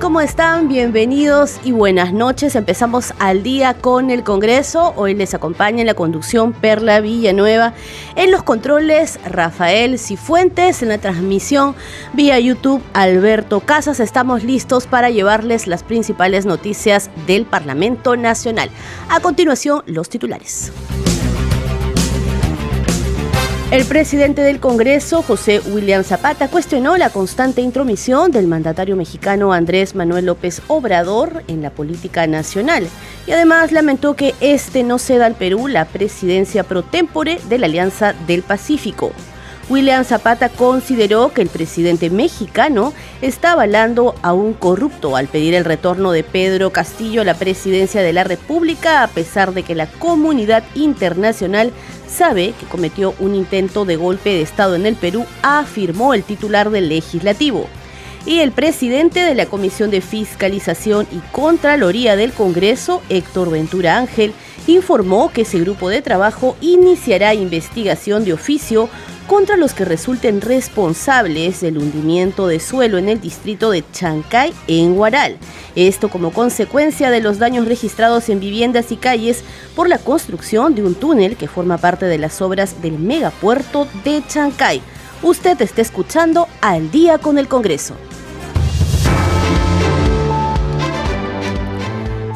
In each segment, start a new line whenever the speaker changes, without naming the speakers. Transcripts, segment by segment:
¿Cómo están? Bienvenidos y buenas noches. Empezamos al día con el Congreso. Hoy les acompaña en la conducción Perla Villanueva. En los controles Rafael Cifuentes. En la transmisión vía YouTube Alberto Casas. Estamos listos para llevarles las principales noticias del Parlamento Nacional. A continuación, los titulares. El presidente del Congreso, José William Zapata, cuestionó la constante intromisión del mandatario mexicano Andrés Manuel López Obrador en la política nacional y además lamentó que este no ceda al Perú la presidencia pro tempore de la Alianza del Pacífico. William Zapata consideró que el presidente mexicano está avalando a un corrupto al pedir el retorno de Pedro Castillo a la presidencia de la República, a pesar de que la comunidad internacional sabe que cometió un intento de golpe de Estado en el Perú, afirmó el titular del legislativo. Y el presidente de la Comisión de Fiscalización y Contraloría del Congreso, Héctor Ventura Ángel, informó que ese grupo de trabajo iniciará investigación de oficio contra los que resulten responsables del hundimiento de suelo en el distrito de Chancay, en Huaral. Esto como consecuencia de los daños registrados en viviendas y calles por la construcción de un túnel que forma parte de las obras del megapuerto de Chancay. Usted está escuchando al día con el Congreso.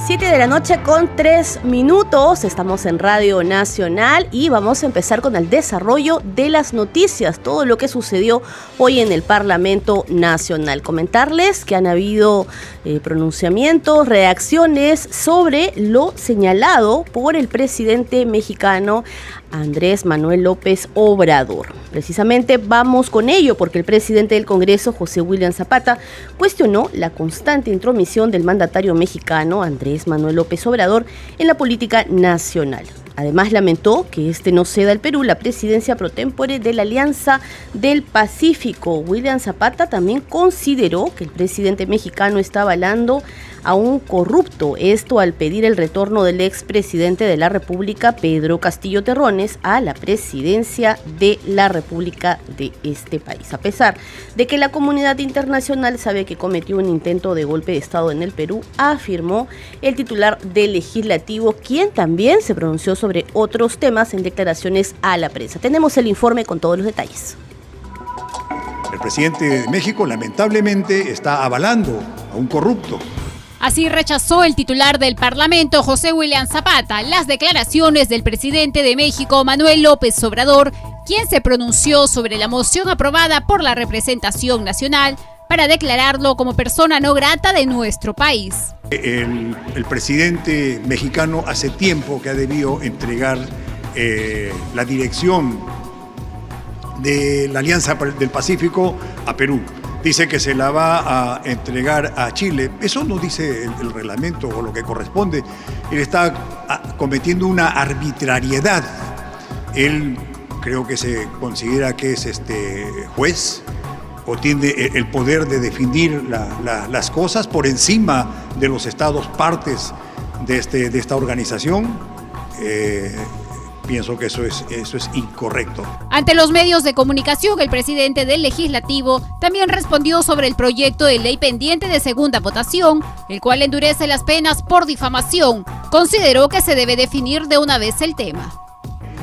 7 de la noche con 3 minutos. Estamos en Radio Nacional y vamos a empezar con el desarrollo de las noticias, todo lo que sucedió hoy en el Parlamento Nacional. Comentarles que han habido eh, pronunciamientos, reacciones sobre lo señalado por el presidente mexicano Andrés Manuel López Obrador. Precisamente vamos con ello porque el presidente del Congreso, José William Zapata, cuestionó la constante intromisión del mandatario mexicano, Andrés Manuel López Obrador, en la política nacional. Además lamentó que este no ceda al Perú la presidencia pro tempore de la Alianza del Pacífico. William Zapata también consideró que el presidente mexicano está avalando a un corrupto, esto al pedir el retorno del expresidente de la República, Pedro Castillo Terrones, a la presidencia de la República de este país. A pesar de que la comunidad internacional sabe que cometió un intento de golpe de Estado en el Perú, afirmó el titular del legislativo, quien también se pronunció sobre otros temas en declaraciones a la prensa. Tenemos el informe con todos los detalles.
El presidente de México lamentablemente está avalando a un corrupto
Así rechazó el titular del Parlamento, José William Zapata, las declaraciones del presidente de México, Manuel López Obrador, quien se pronunció sobre la moción aprobada por la representación nacional para declararlo como persona no grata de nuestro país.
El, presidente mexicano hace tiempo que ha debido entregar eh, la dirección de la Alianza del Pacífico a Perú dice que se la va a entregar a Chile. Eso no dice el, reglamento o lo que corresponde. Él está ah, cometiendo una arbitrariedad. Él creo que se considera que es este juez o tiene el poder de definir las cosas por encima de los estados partes de, este, de esta organización. Eh, pienso que eso es, eso es incorrecto.
Ante los medios de comunicación, el presidente del legislativo también respondió sobre el proyecto de ley pendiente de segunda votación, el cual endurece las penas por difamación. Consideró que se debe definir de una vez el tema.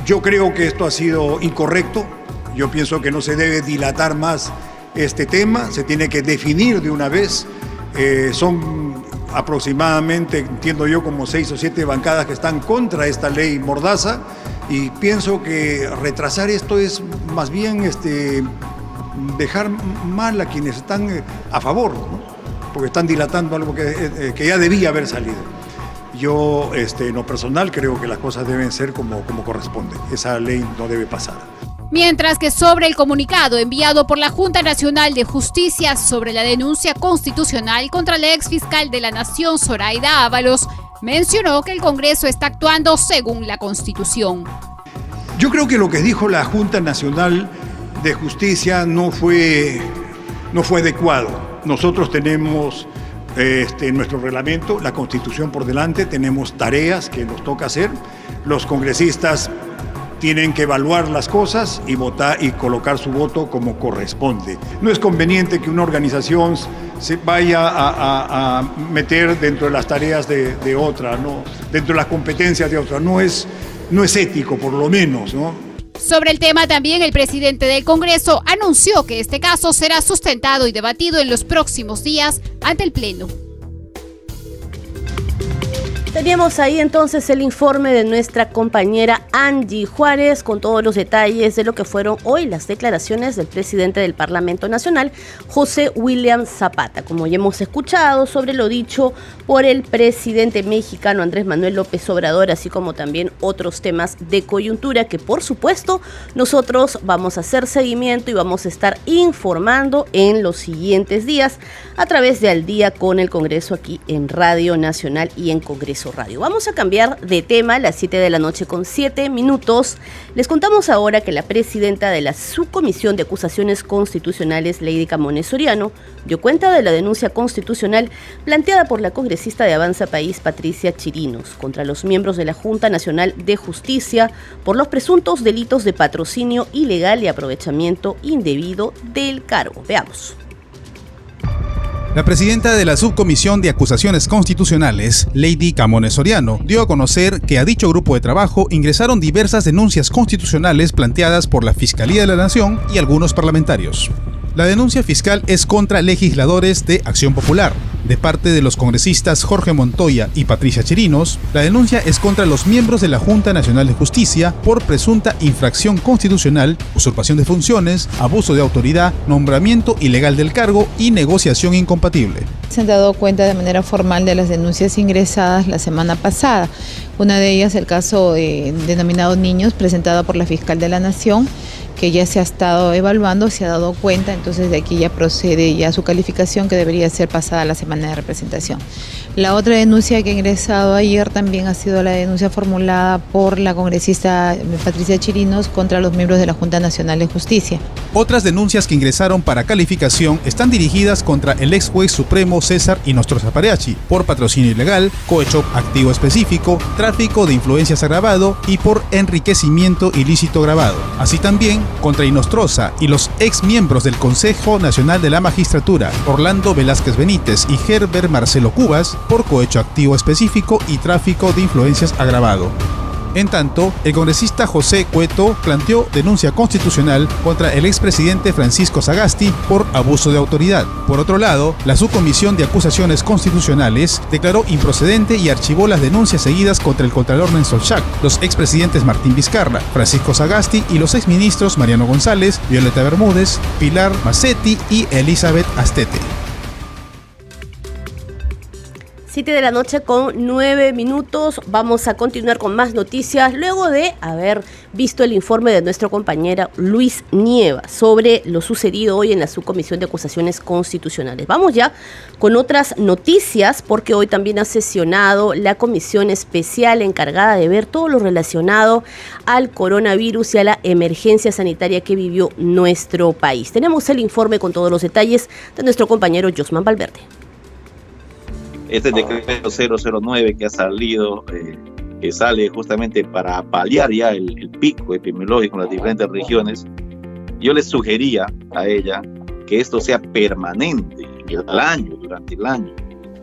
Yo creo que esto ha sido incorrecto. Yo pienso que no se debe dilatar más este tema, se tiene que definir de una vez. Eh, son aproximadamente, entiendo yo, como seis o siete bancadas que están contra esta ley mordaza y pienso que retrasar esto es más bien este, dejar mal a quienes están eh, a favor, porque están dilatando algo que, eh, eh, que, ya debía haber salido. Yo, este, en lo personal, creo que las cosas deben ser como, como corresponde. Esa ley no debe pasar.
Mientras que sobre el comunicado enviado por la Junta Nacional de Justicia sobre la denuncia constitucional contra la ex fiscal de la Nación, Zoraida Ábalos, mencionó que el Congreso está actuando según la Constitución.
Yo creo que lo que dijo la Junta Nacional de Justicia no fue, no fue adecuado. Nosotros tenemos este, nuestro reglamento, la Constitución por delante, tenemos tareas que nos toca hacer. Los congresistas tienen que evaluar las cosas y votar y colocar su voto como corresponde. No es conveniente que una organización se vaya a, meter dentro de las tareas de, otra, ¿no? dentro de las competencias de otra. No es, no es ético, por lo menos. ¿no?
Sobre el tema también el presidente del Congreso anunció que este caso será sustentado y debatido en los próximos días ante el Pleno.
Teníamos ahí entonces el informe de nuestra compañera Angie Juárez con todos los detalles de lo que fueron hoy las declaraciones del presidente del Parlamento Nacional, José William Zapata. Como ya hemos escuchado sobre lo dicho por el presidente mexicano Andrés Manuel López Obrador, así como también otros temas de coyuntura que por supuesto nosotros vamos a hacer seguimiento y vamos a estar informando en los siguientes días a través de Al día con el Congreso aquí en Radio Nacional y en Congreso Radio. Vamos a cambiar de tema a las 7 de la noche con 7 minutos. Les contamos ahora que la presidenta de la Subcomisión de Acusaciones Constitucionales, Lady Camones Soriano, dio cuenta de la denuncia constitucional planteada por la congresista de Avanza País, Patricia Chirinos, contra los miembros de la Junta Nacional de Justicia por los presuntos delitos de patrocinio ilegal y aprovechamiento indebido del cargo. Veamos.
La presidenta de la Subcomisión de Acusaciones Constitucionales, Lady Camones Soriano, dio a conocer que a dicho grupo de trabajo ingresaron diversas denuncias constitucionales planteadas por la Fiscalía de la Nación y algunos parlamentarios. La denuncia fiscal es contra legisladores de Acción Popular. De parte de los congresistas Jorge Montoya y Patricia Chirinos, la denuncia es contra los miembros de la Junta Nacional de Justicia por presunta infracción constitucional, usurpación de funciones, abuso de autoridad, nombramiento ilegal del cargo y negociación incompatible.
Se han dado cuenta de manera formal de las denuncias ingresadas la semana pasada. Una de ellas, el caso eh, denominado Niños, presentado por la fiscal de la Nación que ya se ha estado evaluando, se ha dado cuenta, entonces de aquí ya procede ya su calificación que debería ser pasada la semana de representación. La otra denuncia que ha ingresado ayer también ha sido la denuncia formulada por la congresista Patricia Chirinos contra los miembros de la Junta Nacional de Justicia.
Otras denuncias que ingresaron para calificación están dirigidas contra el ex juez supremo César Inostroza Pareachi por patrocinio ilegal, cohecho activo específico, tráfico de influencias agravado y por enriquecimiento ilícito grabado. Así también contra Inostroza y los ex miembros del Consejo Nacional de la Magistratura, Orlando Velázquez Benítez y Herbert Marcelo Cubas, por cohecho activo específico y tráfico de influencias agravado. En tanto, el congresista José Cueto planteó denuncia constitucional contra el expresidente Francisco Sagasti por abuso de autoridad. Por otro lado, la Subcomisión de Acusaciones Constitucionales declaró improcedente y archivó las denuncias seguidas contra el Contralor Nelson Schack, los expresidentes Martín Vizcarra, Francisco Sagasti y los exministros Mariano González, Violeta Bermúdez, Pilar Macetti y Elizabeth Astete.
7 de la noche con 9 minutos. Vamos a continuar con más noticias luego de haber visto el informe de nuestro compañero Luis Nieva sobre lo sucedido hoy en la Subcomisión de Acusaciones Constitucionales. Vamos ya con otras noticias porque hoy también ha sesionado la comisión especial encargada de ver todo lo relacionado al coronavirus y a la emergencia sanitaria que vivió nuestro país. Tenemos el informe con todos los detalles de nuestro compañero Josman Valverde
este decreto 009 que ha salido, eh, que sale justamente para paliar ya el, pico epidemiológico en las diferentes regiones, yo les sugería a ella que esto sea permanente, el año, durante el año.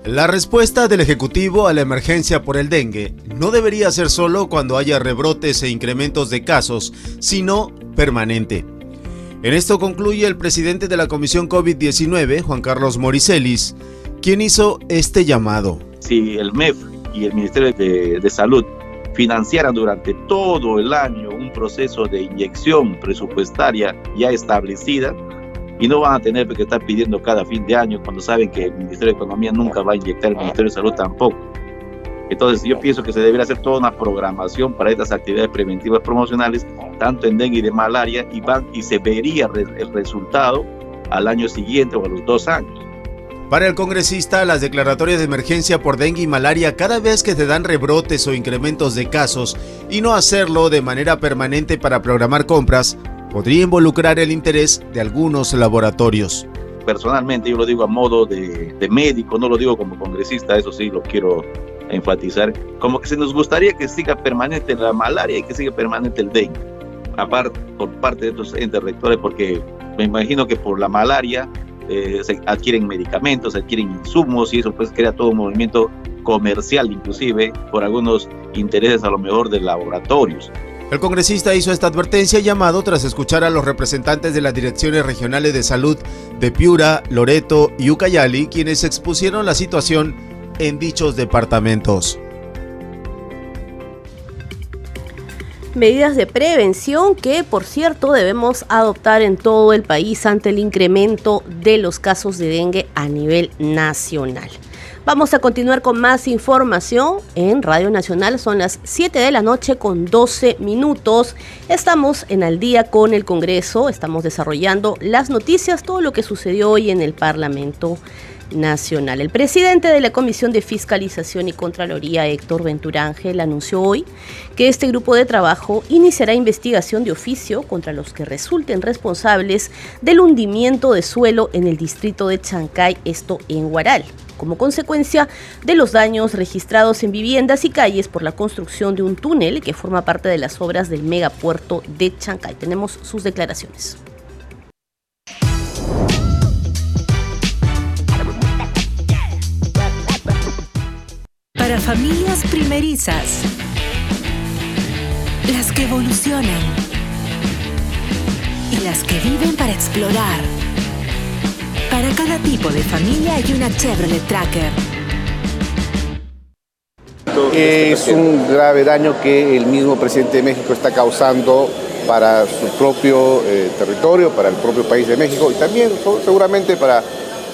La respuesta del Ejecutivo a la emergencia por el dengue no debería ser solo cuando haya rebrotes e incrementos de casos, sino permanente. En esto concluye el presidente de la Comisión COVID-19, Juan Carlos Moricelis, ¿Quién hizo este llamado?
Si el MEF y el Ministerio de, Salud financiaran durante todo el año un proceso de inyección presupuestaria ya establecida, y no van a tener que estar pidiendo cada fin de año cuando saben que el Ministerio de Economía nunca va a inyectar, el Ministerio de Salud tampoco. Entonces yo pienso que se debería hacer toda una programación para estas actividades preventivas promocionales, tanto en dengue y de malaria, y, van, y se vería el resultado al año siguiente o a los dos años.
Para el congresista, las declaratorias de emergencia por dengue y malaria cada vez que te dan rebrotes o incrementos de casos y no hacerlo de manera permanente para programar compras podría involucrar el interés de algunos laboratorios.
Personalmente yo lo digo a modo de, de médico, no lo digo como congresista, eso sí lo quiero enfatizar, como que se nos gustaría que siga permanente la malaria y que siga permanente el dengue, aparte por parte de estos entes rectores, porque me imagino que por la malaria eh, adquieren medicamentos, adquieren insumos y eso pues crea todo un movimiento comercial inclusive por algunos intereses a lo mejor de laboratorios.
El congresista hizo esta advertencia llamado tras escuchar a los representantes de las direcciones regionales de salud de Piura, Loreto y Ucayali, quienes expusieron la situación en dichos departamentos.
Medidas de prevención que, por cierto, debemos adoptar en todo el país ante el incremento de los casos de dengue a nivel nacional. Vamos a continuar con más información en Radio Nacional. Son las 7 de la noche con 12 minutos. Estamos en al día con el Congreso. Estamos desarrollando las noticias, todo lo que sucedió hoy en el Parlamento Nacional. El presidente de la Comisión de Fiscalización y Contraloría, Héctor Venturángel, anunció hoy que este grupo de trabajo iniciará investigación de oficio contra los que resulten responsables del hundimiento de suelo en el distrito de Chancay, esto en Guaral como consecuencia de los daños registrados en viviendas y calles por la construcción de un túnel que forma parte de las obras del megapuerto de Chancay. Tenemos sus declaraciones.
Familias primerizas, las que evolucionan y las que viven para explorar. Para cada tipo de familia hay una Chevrolet Tracker.
Es un grave daño que el mismo presidente de México está causando para su propio eh, territorio, para el propio país de México y también seguramente para eh,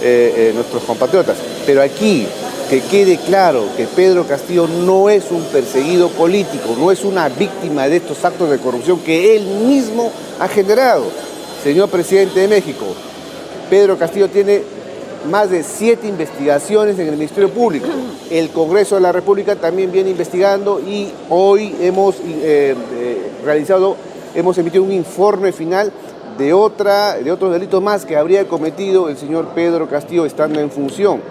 eh, nuestros compatriotas. Pero aquí que quede claro que Pedro Castillo no es un perseguido político, no es una víctima de estos actos de corrupción que él mismo ha generado. Señor presidente de México, Pedro Castillo tiene más de siete investigaciones en el Ministerio Público. El Congreso de la República también viene investigando y hoy hemos eh, eh, realizado, hemos emitido un informe final de, otra, de otros delitos más que habría cometido el señor Pedro Castillo estando en función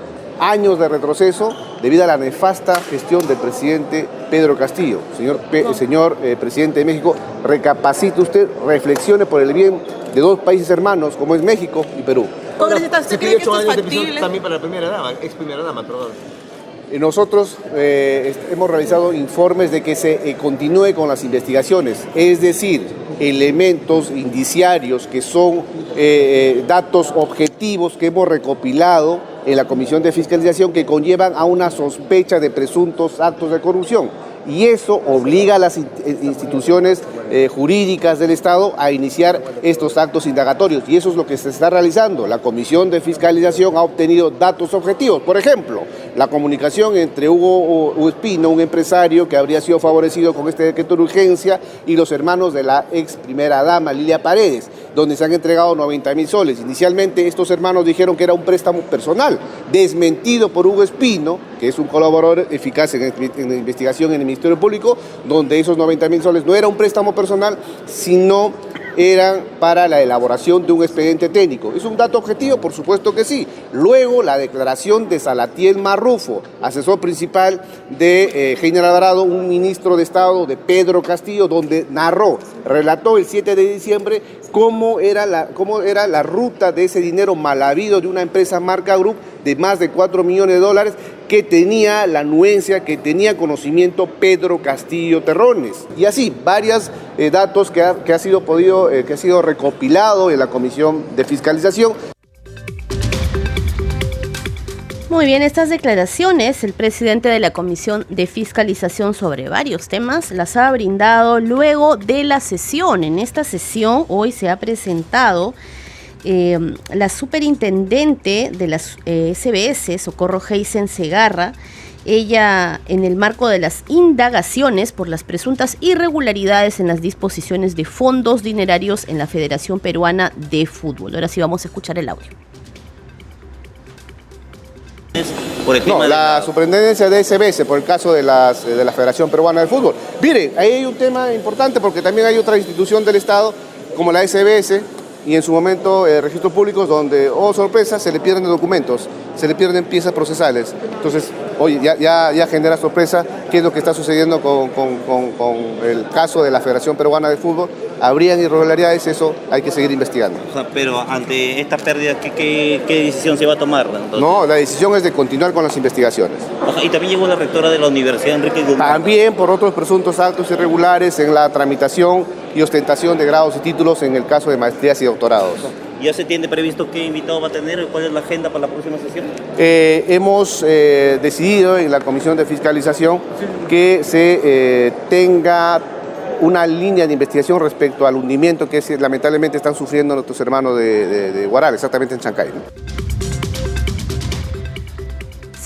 años de retroceso debido a la nefasta gestión del presidente Pedro Castillo. Señor, señor eh, presidente de México, recapacite usted, reflexione por el bien de dos países hermanos como es México y Perú.
Congresista, ¿usted cree que esto es factible?
También para la primera dama, ex primera dama, perdón. Nosotros eh, hemos realizado informes de que se eh, continúe con las investigaciones, es decir, elementos indiciarios que son datos objetivos que hemos recopilado en la Comisión de Fiscalización que conllevan a una sospecha de presuntos actos de corrupción. Y eso obliga a las eh, instituciones eh, jurídicas del Estado a iniciar estos actos indagatorios. Y eso es lo que se está realizando. La Comisión de Fiscalización ha obtenido datos objetivos. Por ejemplo, la comunicación entre Hugo Espino, un empresario que habría sido favorecido con este decreto de urgencia, y los hermanos de la ex primera dama, Lilia Paredes donde se han entregado 90 mil soles. Inicialmente estos hermanos dijeron que era un préstamo personal, desmentido por Hugo Espino, que es un colaborador eficaz en, investigación en el Ministerio Público, donde esos 90 mil soles no era un préstamo personal, sino eran para la elaboración de un expediente técnico. ¿Es un dato objetivo? Por supuesto que sí. Luego, la declaración de Salatiel Marrufo, asesor principal de eh, General Alvarado, un ministro de Estado de Pedro Castillo, donde narró, relató el 7 de diciembre cómo era la, cómo era la ruta de ese dinero mal habido de una empresa Marca Group de más de 4 millones de dólares que tenía la anuencia, que tenía conocimiento Pedro Castillo Terrones. Y así, varios eh, datos que ha, sido podido, eh, que ha sido recopilado en la Comisión de Fiscalización.
Muy bien, estas declaraciones el presidente de la Comisión de Fiscalización sobre varios temas las ha brindado luego de la sesión. En esta sesión hoy se ha presentado eh, la superintendente de las SBS, Socorro Heisen Segarra, Ella, en el marco de las indagaciones por las presuntas irregularidades en las disposiciones de fondos dinerarios en la Federación Peruana de Fútbol. Ahora sí vamos a escuchar el audio.
No, la, superintendencia de SBS por el caso de, las, de la Federación Peruana de Fútbol. Mire, ahí hay un tema importante porque también hay otra institución del Estado como la SBS y en su momento eh, registros públicos donde, oh sorpresa, se le pierden documentos, se le pierden piezas procesales. Entonces, oye, ya, ya, ya genera sorpresa qué es lo que está sucediendo con, el caso de la Federación Peruana de Fútbol. ¿Habrían irregularidades? Eso hay que seguir investigando.
pero ante esta pérdida, ¿qué, decisión se va a tomar?
No, la decisión es de continuar con las investigaciones.
y también llegó la rectora de la Universidad, Enrique Guzmán.
También por otros presuntos actos irregulares en la tramitación y ostentación de grados y títulos en el caso de maestrías y doctorados.
¿Ya se tiene previsto qué invitado va a tener? ¿Cuál es la agenda para la próxima sesión?
Eh, hemos eh, decidido en la Comisión de Fiscalización que se eh, tenga una línea de investigación respecto al hundimiento que lamentablemente están sufriendo nuestros hermanos de, de, Guaral, exactamente en Chancay.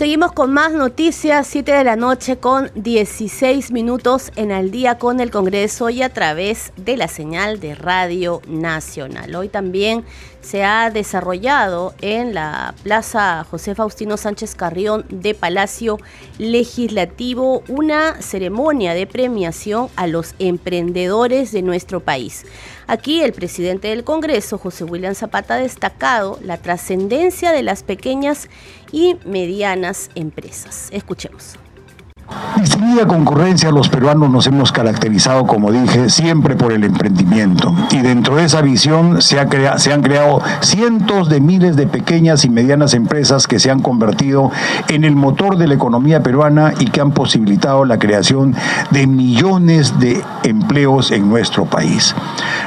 Seguimos con más noticias, 7 de la noche con 16 minutos en el día con el Congreso y a través de la señal de Radio Nacional. Hoy también se ha desarrollado en la Plaza José Faustino Sánchez Carrión de Palacio Legislativo una ceremonia de premiación a los emprendedores de nuestro país. Aquí el presidente del Congreso, José William Zapata, ha destacado la trascendencia de las pequeñas y medianas empresas. Escuchemos.
Distinguida concurrencia, los peruanos nos hemos caracterizado, como dije, siempre por el emprendimiento. Y dentro de esa visión se, se, han creado cientos de miles de pequeñas y medianas empresas que se han convertido en el motor de la economía peruana y que han posibilitado la creación de millones de empleos en nuestro país.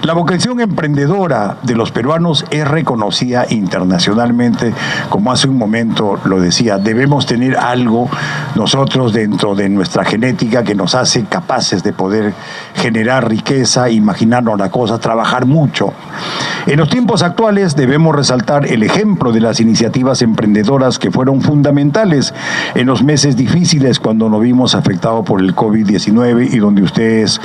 La vocación emprendedora de los peruanos es reconocida internacionalmente, como hace un momento lo decía, debemos tener algo nosotros dentro de nuestra genética que nos hace capaces de poder generar riqueza, imaginarnos la cosa, trabajar mucho. En los tiempos actuales debemos resaltar el ejemplo de las iniciativas emprendedoras que fueron fundamentales en los meses difíciles cuando nos vimos afectados por el COVID-19 y donde ustedes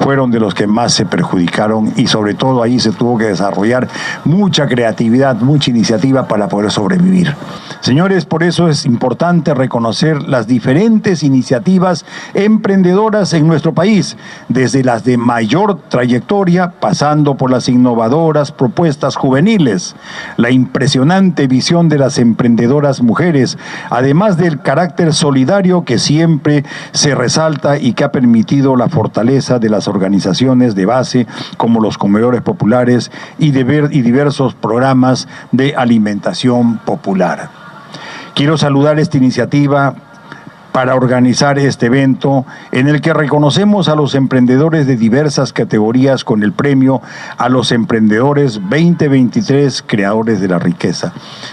fueron de los que más se perjudicaron y sobre todo ahí se tuvo que desarrollar mucha creatividad, mucha iniciativa para poder sobrevivir. Señores, por eso es importante reconocer las diferentes iniciativas emprendedoras en nuestro país, desde las de mayor trayectoria, pasando por las innovadoras propuestas juveniles, la impresionante visión de las emprendedoras mujeres, además del carácter solidario que siempre se resalta y que ha permitido la fortaleza de las organizaciones de base como los comedores populares y, y diversos programas de alimentación popular. Quiero saludar esta iniciativa para organizar este evento en el que reconocemos a los emprendedores de diversas categorías con el premio a los emprendedores 2023 creadores de la riqueza.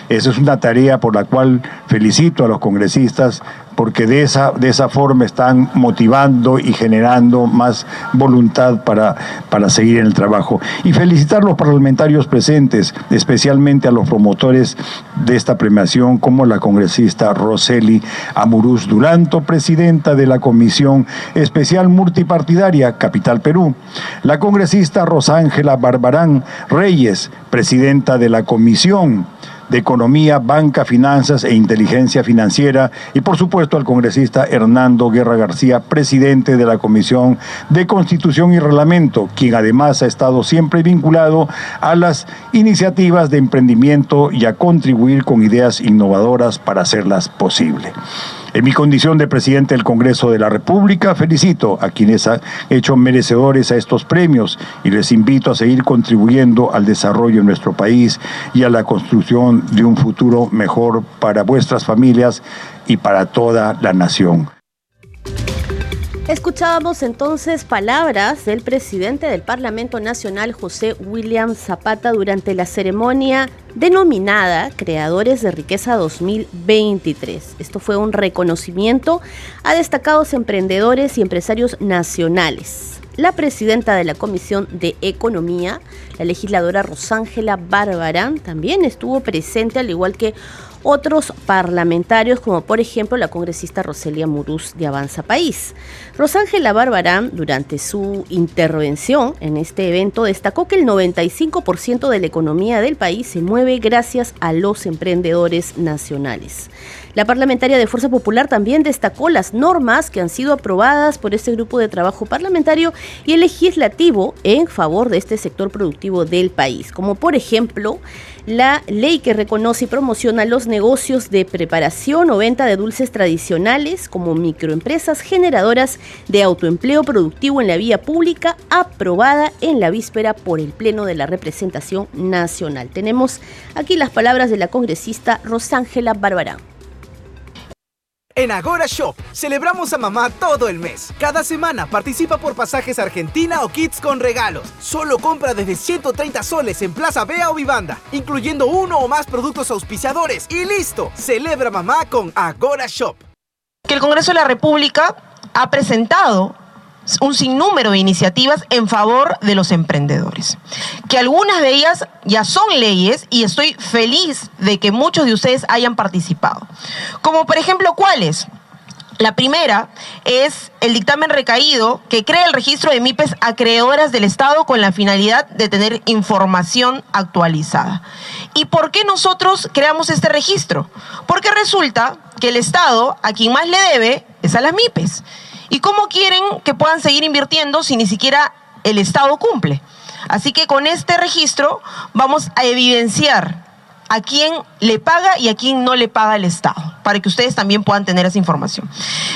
Esa es una tarea por la cual felicito a los congresistas porque de esa, de esa forma están motivando y generando más voluntad para, para seguir en el trabajo. Y felicitar a los parlamentarios presentes, especialmente a los promotores de esta premiación, como la congresista Roseli Amuruz Duranto, presidenta de la Comisión Especial Multipartidaria Capital Perú, la congresista Rosángela Barbarán Reyes, presidenta de la Comisión de Economía, Banca, Finanzas e Inteligencia Financiera y por supuesto al congresista Hernando Guerra García, presidente de la Comisión de Constitución y Reglamento, quien además ha estado siempre vinculado a las iniciativas de emprendimiento y a contribuir con ideas innovadoras para hacerlas posible. En mi condición de presidente del Congreso de la República, felicito a quienes han hecho merecedores a estos premios y les invito a seguir contribuyendo al desarrollo de nuestro país y a la construcción de un futuro mejor para vuestras familias y para toda la nación.
Escuchábamos entonces palabras del presidente del Parlamento Nacional, José William Zapata, durante la ceremonia denominada Creadores de Riqueza 2023. Esto fue un reconocimiento a destacados emprendedores y empresarios nacionales. La presidenta de la Comisión de Economía, la legisladora Rosángela Barbarán, también estuvo presente, al igual que otros parlamentarios, como por ejemplo la congresista Roselia Muruz de Avanza País. Rosángela Barbarán, durante su intervención en este evento, destacó que el 95% de la economía del país se mueve gracias a los emprendedores nacionales. La parlamentaria de Fuerza Popular también destacó las normas que han sido aprobadas por este grupo de trabajo parlamentario y el legislativo en favor de este sector productivo del país, como por ejemplo la ley que reconoce y promociona los negocios de preparación o venta de dulces tradicionales como microempresas generadoras de autoempleo productivo en la vía pública, aprobada en la víspera por el Pleno de la Representación Nacional. Tenemos aquí las palabras de la congresista Rosángela Barbarán.
En Agora Shop celebramos a mamá todo el mes. Cada semana participa por pasajes Argentina o kits con regalos. Solo compra desde 130 soles en Plaza Bea o Vivanda, incluyendo uno o más productos auspiciadores. Y listo, celebra mamá con Agora Shop.
Que el Congreso de la República ha presentado un sinnúmero de iniciativas en favor de los emprendedores. Que algunas de ellas ya son leyes y estoy feliz de que muchos de ustedes hayan participado. Como por ejemplo, ¿cuáles? La primera es el dictamen recaído que crea el registro de MIPES acreedoras del Estado con la finalidad de tener información actualizada. ¿Y por qué nosotros creamos este registro? Porque resulta que el Estado a quien más le debe es a las MIPES. ¿Y cómo quieren que puedan seguir invirtiendo si ni siquiera el Estado cumple? Así que con este registro vamos a evidenciar a quién le paga y a quién no le paga el Estado, para que ustedes también puedan tener esa información.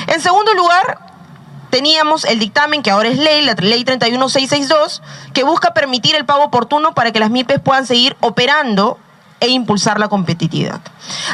En segundo lugar, teníamos el dictamen que ahora es ley, la ley 31662, que busca permitir el pago oportuno para que las MIPES puedan seguir operando e impulsar la competitividad.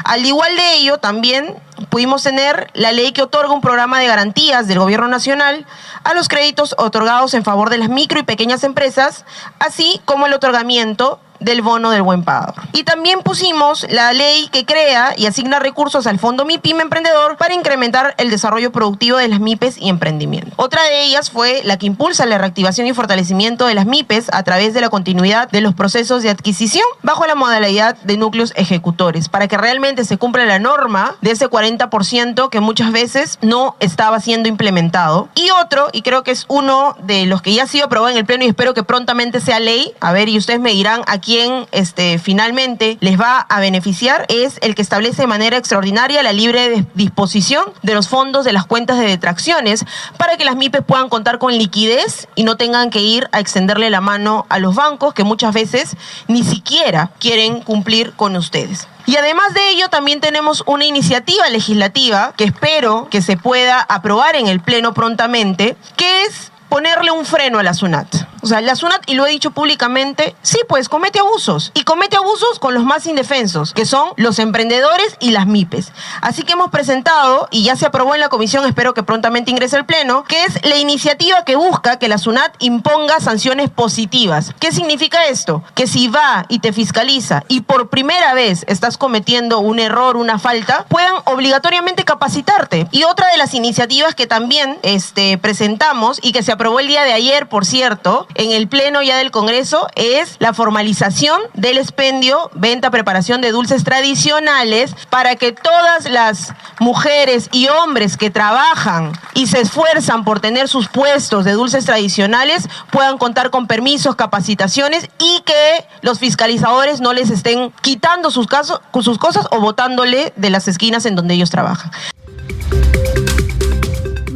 Al igual de ello, también pudimos tener la ley que otorga un programa de garantías del Gobierno Nacional a los créditos otorgados en favor de las micro y pequeñas empresas, así como el otorgamiento del bono del buen pagador. Y también pusimos la ley que crea y asigna recursos al Fondo MIPYME Emprendedor para incrementar el desarrollo productivo de las MIPES y emprendimiento. Otra de ellas fue la que impulsa la reactivación y fortalecimiento de las MIPES a través de la continuidad de los procesos de adquisición bajo la modalidad de núcleos ejecutores, para que realmente se cumpla la norma de ese 40% que muchas veces no estaba siendo implementado. Y otro, y creo que es uno de los que ya ha sido aprobado en el Pleno y espero que prontamente sea ley, a ver, y ustedes me dirán aquí quien este, finalmente les va a beneficiar es el que establece de manera extraordinaria la libre disposición de los fondos de las cuentas de detracciones para que las MIPES puedan contar con liquidez y no tengan que ir a extenderle la mano a los bancos que muchas veces ni siquiera quieren cumplir con ustedes. Y además de ello, también tenemos una iniciativa legislativa que espero que se pueda aprobar en el Pleno prontamente, que es ponerle un freno a la SUNAT. O sea, la SUNAT, y lo he dicho públicamente, sí, pues comete abusos. Y comete abusos con los más indefensos, que son los emprendedores y las MIPES. Así que hemos presentado, y ya se aprobó en la comisión, espero que prontamente ingrese al Pleno, que es la iniciativa que busca que la SUNAT imponga sanciones positivas. ¿Qué significa esto? Que si va y te fiscaliza y por primera vez estás cometiendo un error, una falta, puedan obligatoriamente capacitarte. Y otra de las iniciativas que también este, presentamos y que se aprobó el día de ayer, por cierto, en el Pleno ya del Congreso, es la formalización del expendio, venta, preparación de dulces tradicionales para que todas las mujeres y hombres que trabajan y se esfuerzan por tener sus puestos de dulces tradicionales puedan contar con permisos, capacitaciones y que los fiscalizadores no les estén quitando sus, casos, sus cosas o botándole de las esquinas en donde ellos trabajan.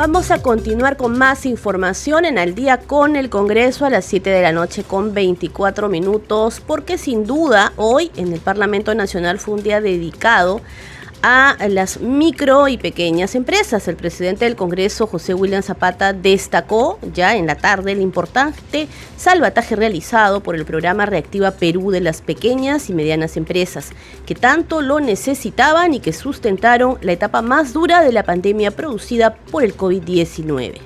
Vamos a continuar con más información en Al día con el Congreso a las 7 de la noche con 24 minutos, porque sin duda hoy en el Parlamento Nacional fue un día dedicado a las micro y pequeñas empresas. El presidente del Congreso, José William Zapata, destacó ya en la tarde el importante salvataje realizado por el programa Reactiva Perú de las pequeñas y medianas empresas, que tanto lo necesitaban y que sustentaron la etapa más dura de la pandemia producida por el COVID-19.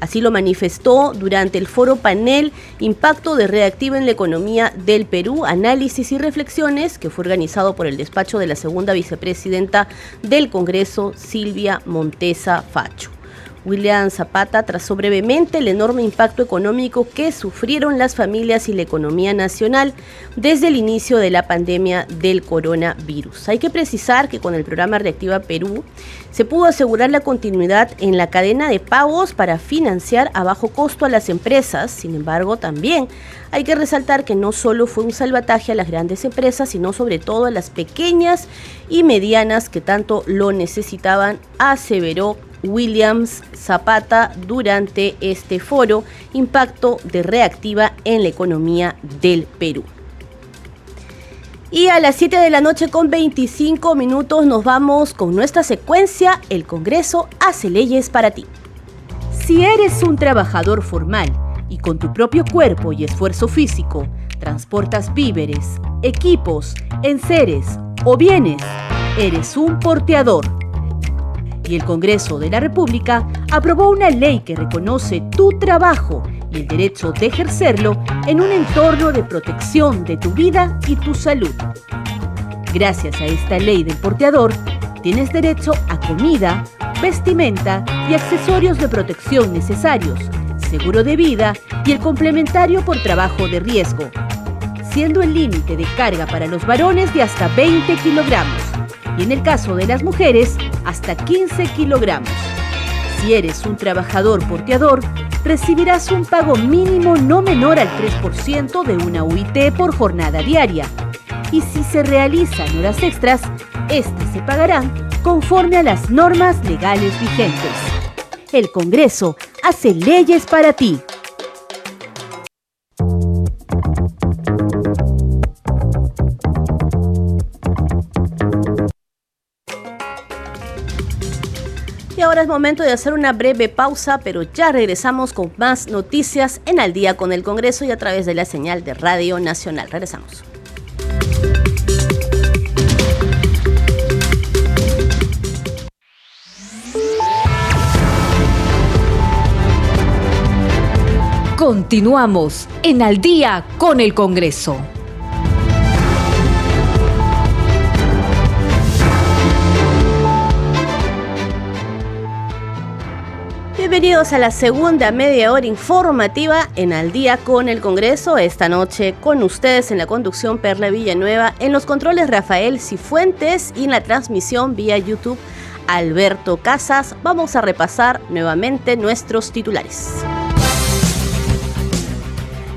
Así lo manifestó durante el foro panel Impacto de Reactiva en la Economía del Perú, Análisis y Reflexiones, que fue organizado por el despacho de la segunda vicepresidenta del Congreso, Silvia Montesa Facho. William Zapata trazó brevemente el enorme impacto económico que sufrieron las familias y la economía nacional desde el inicio de la pandemia del coronavirus. Hay que precisar que con el programa Reactiva Perú se pudo asegurar la continuidad en la cadena de pagos para financiar a bajo costo a las empresas. Sin embargo, también hay que resaltar que no solo fue un salvataje a las grandes empresas, sino sobre todo a las pequeñas y medianas que tanto lo necesitaban, aseveró Williams Zapata durante este foro Impacto de Reactiva en la Economía del Perú. Y a las 7 de la noche con 25 minutos nos vamos con nuestra secuencia El Congreso hace leyes para ti. Si eres un trabajador formal y con tu propio cuerpo y esfuerzo físico transportas víveres, equipos, enseres o bienes, eres un porteador y el Congreso de la República aprobó una ley que reconoce tu trabajo y el derecho de ejercerlo en un entorno de protección de tu vida y tu salud. Gracias a esta ley del porteador, tienes derecho a comida, vestimenta y accesorios de protección necesarios, seguro de vida y el complementario por trabajo de riesgo, siendo el límite de carga para los varones de hasta 20 kilogramos y en el caso de las mujeres hasta 15 kilogramos. Si eres un trabajador porteador, recibirás un pago mínimo no menor al 3% de una UIT por jornada diaria. Y si se realizan horas extras, estas se pagarán conforme a las normas legales vigentes. El Congreso hace leyes para ti. Es momento de hacer una breve pausa, pero ya regresamos con más noticias en Al día con el Congreso y a través de la señal de Radio Nacional. Regresamos.
Continuamos en Al día con el Congreso.
Bienvenidos a la segunda media hora informativa en Al día con el Congreso. Esta noche con ustedes en la conducción Perla Villanueva, en los controles Rafael Cifuentes y en la transmisión vía YouTube Alberto Casas. Vamos a repasar nuevamente nuestros titulares.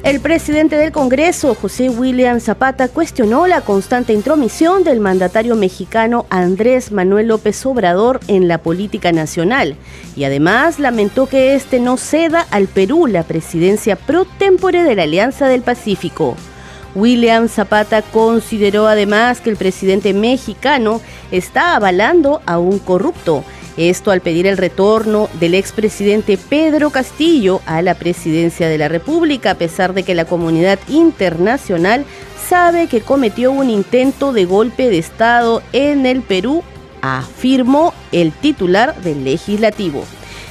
El presidente del Congreso, José William Zapata, cuestionó la constante intromisión del mandatario mexicano Andrés Manuel López Obrador en la política nacional y además lamentó que este no ceda al Perú la presidencia pro tempore de la Alianza del Pacífico. William Zapata consideró además que el presidente mexicano está avalando a un corrupto esto al pedir el retorno del expresidente Pedro Castillo a la presidencia de la República, a pesar de que la comunidad internacional sabe que cometió un intento de golpe de Estado en el Perú, afirmó el titular del legislativo.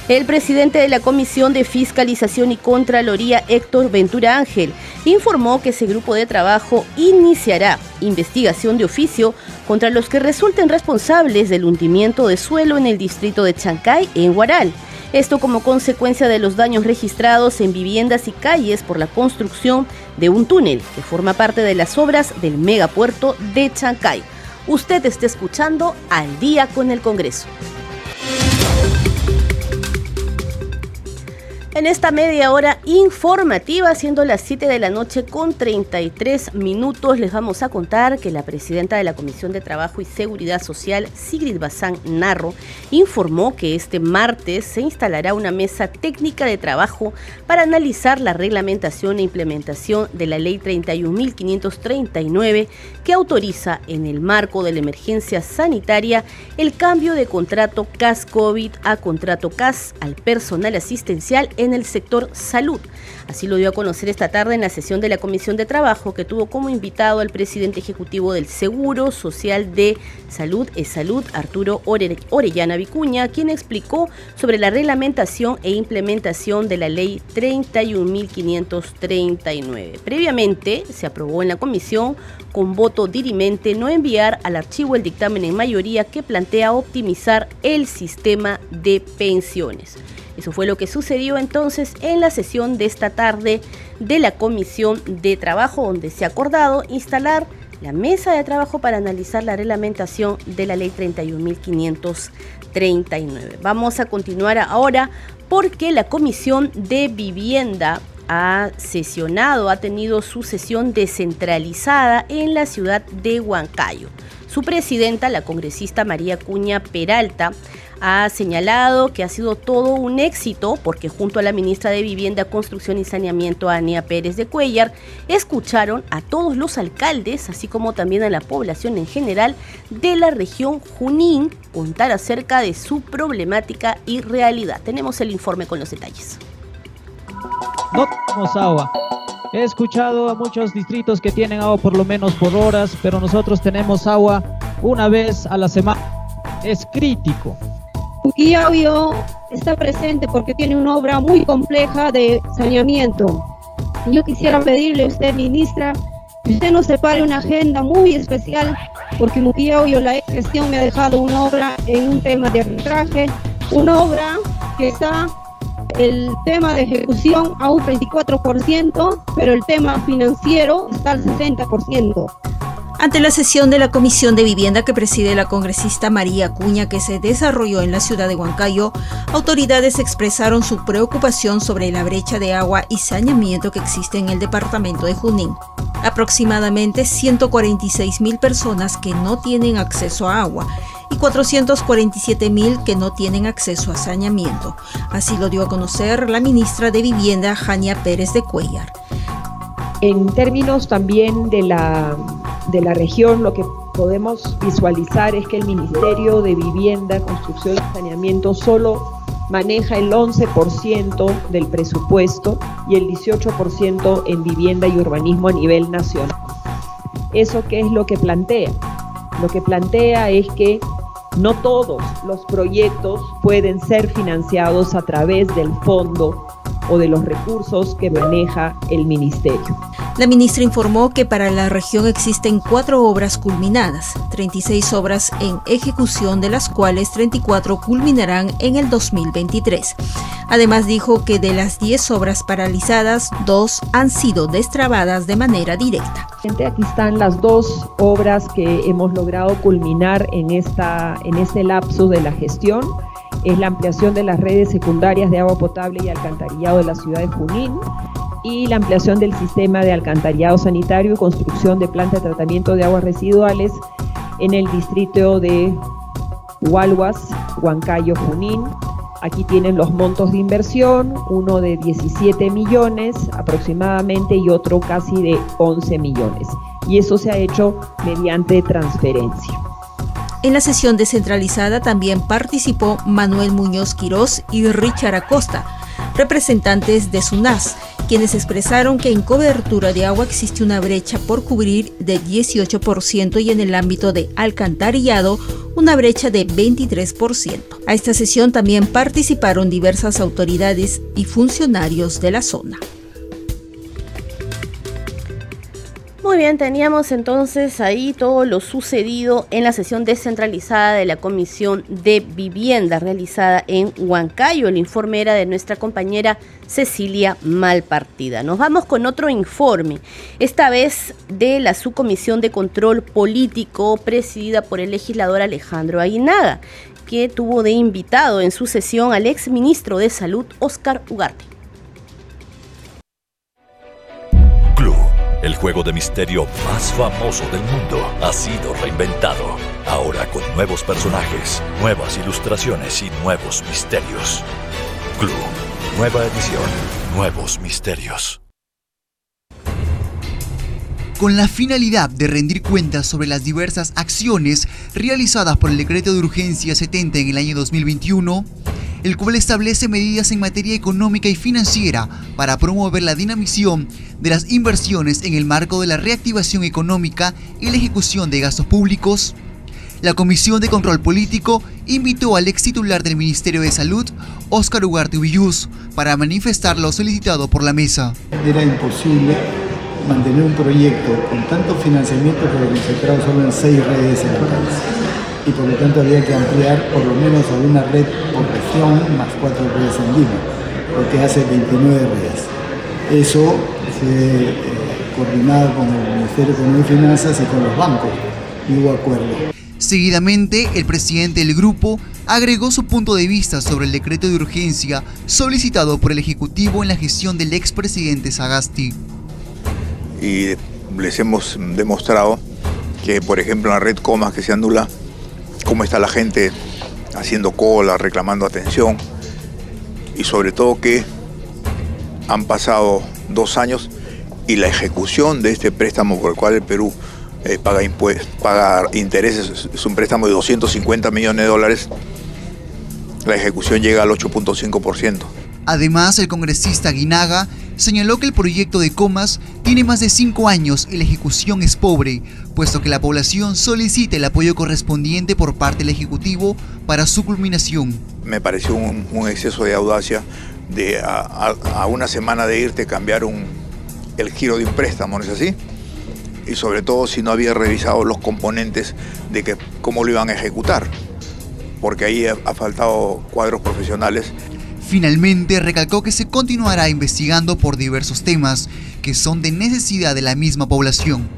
El presidente de la Comisión de Fiscalización y Contraloría, Héctor Ventura Ángel, informó que ese grupo de trabajo iniciará investigación de oficio contra los que resulten responsables del hundimiento de suelo en el distrito de Chancay, en Huaral. Esto como consecuencia de los daños registrados en viviendas y calles por la construcción de un túnel que forma parte de las obras del megapuerto de Chancay. Usted está escuchando al día con el Congreso. En esta media hora informativa, siendo las 7 de la noche con 33 minutos, les vamos a contar que la presidenta de la Comisión de Trabajo y Seguridad Social, Sigrid Bazán Narro, informó que este martes se instalará una mesa técnica de trabajo para analizar la reglamentación e implementación de la Ley 31.539 que autoriza en el marco de la emergencia sanitaria el cambio de contrato CAS-COVID a contrato CAS al personal asistencial en el sector salud. Así lo dio a conocer esta tarde en la sesión de la Comisión de Trabajo que tuvo como invitado al presidente ejecutivo del Seguro Social de Salud, es Salud, Arturo Orellana Vicuña, quien explicó sobre la reglamentación e implementación de la ley 31.539. Previamente se aprobó en la comisión con voto dirimente no enviar al archivo el dictamen en mayoría que plantea optimizar el sistema de pensiones. Eso fue lo que sucedió entonces en la sesión de esta tarde de la Comisión de Trabajo, donde se ha acordado instalar la mesa de trabajo para analizar la reglamentación de la ley 31.539. Vamos a continuar ahora porque la Comisión de Vivienda ha sesionado, ha tenido su sesión descentralizada en la ciudad de Huancayo. Su presidenta, la congresista María Cuña Peralta, ha señalado que ha sido todo un éxito porque junto a la ministra de Vivienda, Construcción y Saneamiento, Ania Pérez de Cuellar, escucharon a todos los alcaldes, así como también a la población en general de la región Junín, contar acerca de su problemática y realidad. Tenemos el informe con los detalles.
No tenemos agua. He escuchado a muchos distritos que tienen agua por lo menos por horas, pero nosotros tenemos agua una vez a la semana. Es crítico.
Uquiauyo está presente porque tiene una obra muy compleja de saneamiento. Yo quisiera pedirle a usted, ministra, que usted nos separe una agenda muy especial, porque Muquillauyo, la gestión me ha dejado una obra en un tema de arbitraje, una obra que está el tema de ejecución a un 24%, pero el tema financiero está al 60%.
Ante la sesión de la Comisión de Vivienda que preside la congresista María Cuña que se desarrolló en la ciudad de Huancayo, autoridades expresaron su preocupación sobre la brecha de agua y saneamiento que existe en el departamento de Junín. Aproximadamente 146 mil personas que no tienen acceso a agua y 447 mil que no tienen acceso a saneamiento. Así lo dio a conocer la ministra de Vivienda, Jania Pérez de Cuellar.
En términos también de la, de la región, lo que podemos visualizar es que el Ministerio de Vivienda, Construcción y Saneamiento solo maneja el 11% del presupuesto y el 18% en vivienda y urbanismo a nivel nacional. ¿Eso qué es lo que plantea? Lo que plantea es que no todos los proyectos pueden ser financiados a través del fondo o de los recursos que maneja el ministerio.
La ministra informó que para la región existen cuatro obras culminadas, 36 obras en ejecución, de las cuales 34 culminarán en el 2023. Además dijo que de las 10 obras paralizadas, dos han sido destrabadas de manera directa.
Aquí están las dos obras que hemos logrado culminar en, esta, en este lapso de la gestión es la ampliación de las redes secundarias de agua potable y alcantarillado de la ciudad de Junín y la ampliación del sistema de alcantarillado sanitario y construcción de planta de tratamiento de aguas residuales en el distrito de Hualhuas, Huancayo, Junín. Aquí tienen los montos de inversión, uno de 17 millones aproximadamente y otro casi de 11 millones. Y eso se ha hecho mediante transferencia.
En la sesión descentralizada también participó Manuel Muñoz Quirós y Richard Acosta, representantes de SUNAS, quienes expresaron que en cobertura de agua existe una brecha por cubrir de 18% y en el ámbito de alcantarillado una brecha de 23%. A esta sesión también participaron diversas autoridades y funcionarios de la zona.
Muy bien, teníamos entonces ahí todo lo sucedido en la sesión descentralizada de la Comisión de Vivienda realizada en Huancayo. El informe era de nuestra compañera Cecilia Malpartida. Nos vamos con otro informe, esta vez de la Subcomisión de Control Político presidida por el legislador Alejandro Aguinaga, que tuvo de invitado en su sesión al exministro de Salud, Oscar Ugarte.
El juego de misterio más famoso del mundo ha sido reinventado. Ahora con nuevos personajes, nuevas ilustraciones y nuevos misterios. Clue. Nueva edición. Nuevos misterios.
Con la finalidad de rendir cuentas sobre las diversas acciones realizadas por el decreto de urgencia 70 en el año 2021, el cual establece medidas en materia económica y financiera para promover la dinamización de las inversiones en el marco de la reactivación económica y la ejecución de gastos públicos, la Comisión de Control Político invitó al ex titular del Ministerio de Salud, Óscar Ugarte Villuz, para manifestar lo solicitado por la mesa.
Era imposible mantener un proyecto con tanto financiamiento que concentrado solo en seis redes en y por lo tanto había que ampliar por lo menos a una red por región más cuatro redes en Lima, lo que hace 29 redes. Eso fue eh, coordinado con el Ministerio de Economía y Finanzas y con los bancos y hubo acuerdo.
Seguidamente, el presidente del grupo agregó su punto de vista sobre el decreto de urgencia solicitado por el Ejecutivo en la gestión del expresidente Sagasti.
Y les hemos demostrado que, por ejemplo, la red Comas que se anula, cómo está la gente haciendo cola, reclamando atención y sobre todo que han pasado dos años y la ejecución de este préstamo por el cual el Perú eh, paga, paga intereses, es un préstamo de 250 millones de dólares, la ejecución llega al 8.5%.
Además, el congresista Guinaga señaló que el proyecto de Comas tiene más de cinco años y la ejecución es pobre, puesto que la población solicita el apoyo correspondiente por parte del Ejecutivo para su culminación.
Me pareció un, exceso de audacia de a, una semana de irte cambiar un, el giro de un préstamo, ¿no es así? y sobre todo si no había revisado los componentes de que, cómo lo iban a ejecutar, porque ahí ha, ha faltado cuadros profesionales.
Finalmente recalcó que se continuará investigando por diversos temas que son de necesidad de la misma población.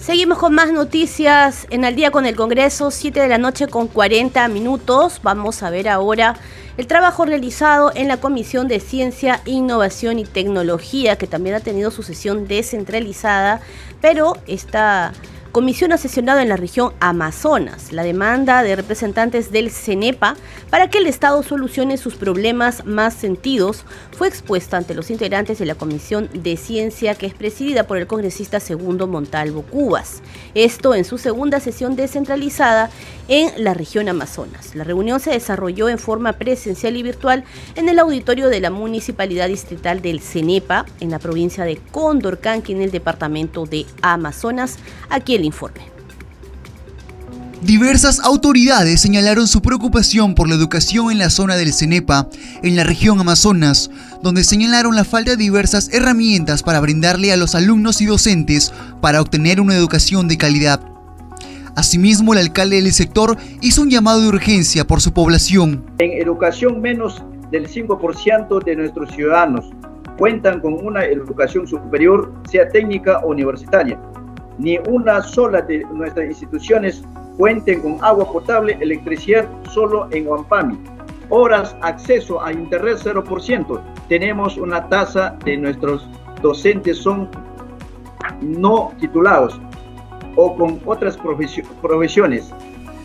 Seguimos con más noticias en Al día con el Congreso, 7 de la noche con 40 minutos. Vamos a ver ahora el trabajo realizado en la Comisión de Ciencia, Innovación y Tecnología, que también ha tenido su sesión descentralizada, pero está comisión ha sesionado en la región Amazonas la demanda de representantes del CENEPA para que el Estado solucione sus problemas más sentidos fue expuesta ante los integrantes de la Comisión de Ciencia que es presidida por el congresista Segundo Montalvo Cubas. Esto en su segunda sesión descentralizada en la región Amazonas. La reunión se desarrolló en forma presencial y virtual en el auditorio de la Municipalidad Distrital del CENEPA en la provincia de Condorcanqui en el departamento de Amazonas. Aquí informe.
Diversas autoridades señalaron su preocupación por la educación en la zona del Cenepa, en la región Amazonas, donde señalaron la falta de diversas herramientas para brindarle a los alumnos y docentes para obtener una educación de calidad. Asimismo, el alcalde del sector hizo un llamado de urgencia por su población.
En educación, menos del 5% de nuestros ciudadanos cuentan con una educación superior, sea técnica o universitaria ni una sola de nuestras instituciones cuenten con agua potable, electricidad solo en Huampami. Horas, acceso a internet 0%. Tenemos una tasa de nuestros docentes son no titulados o con otras profesiones.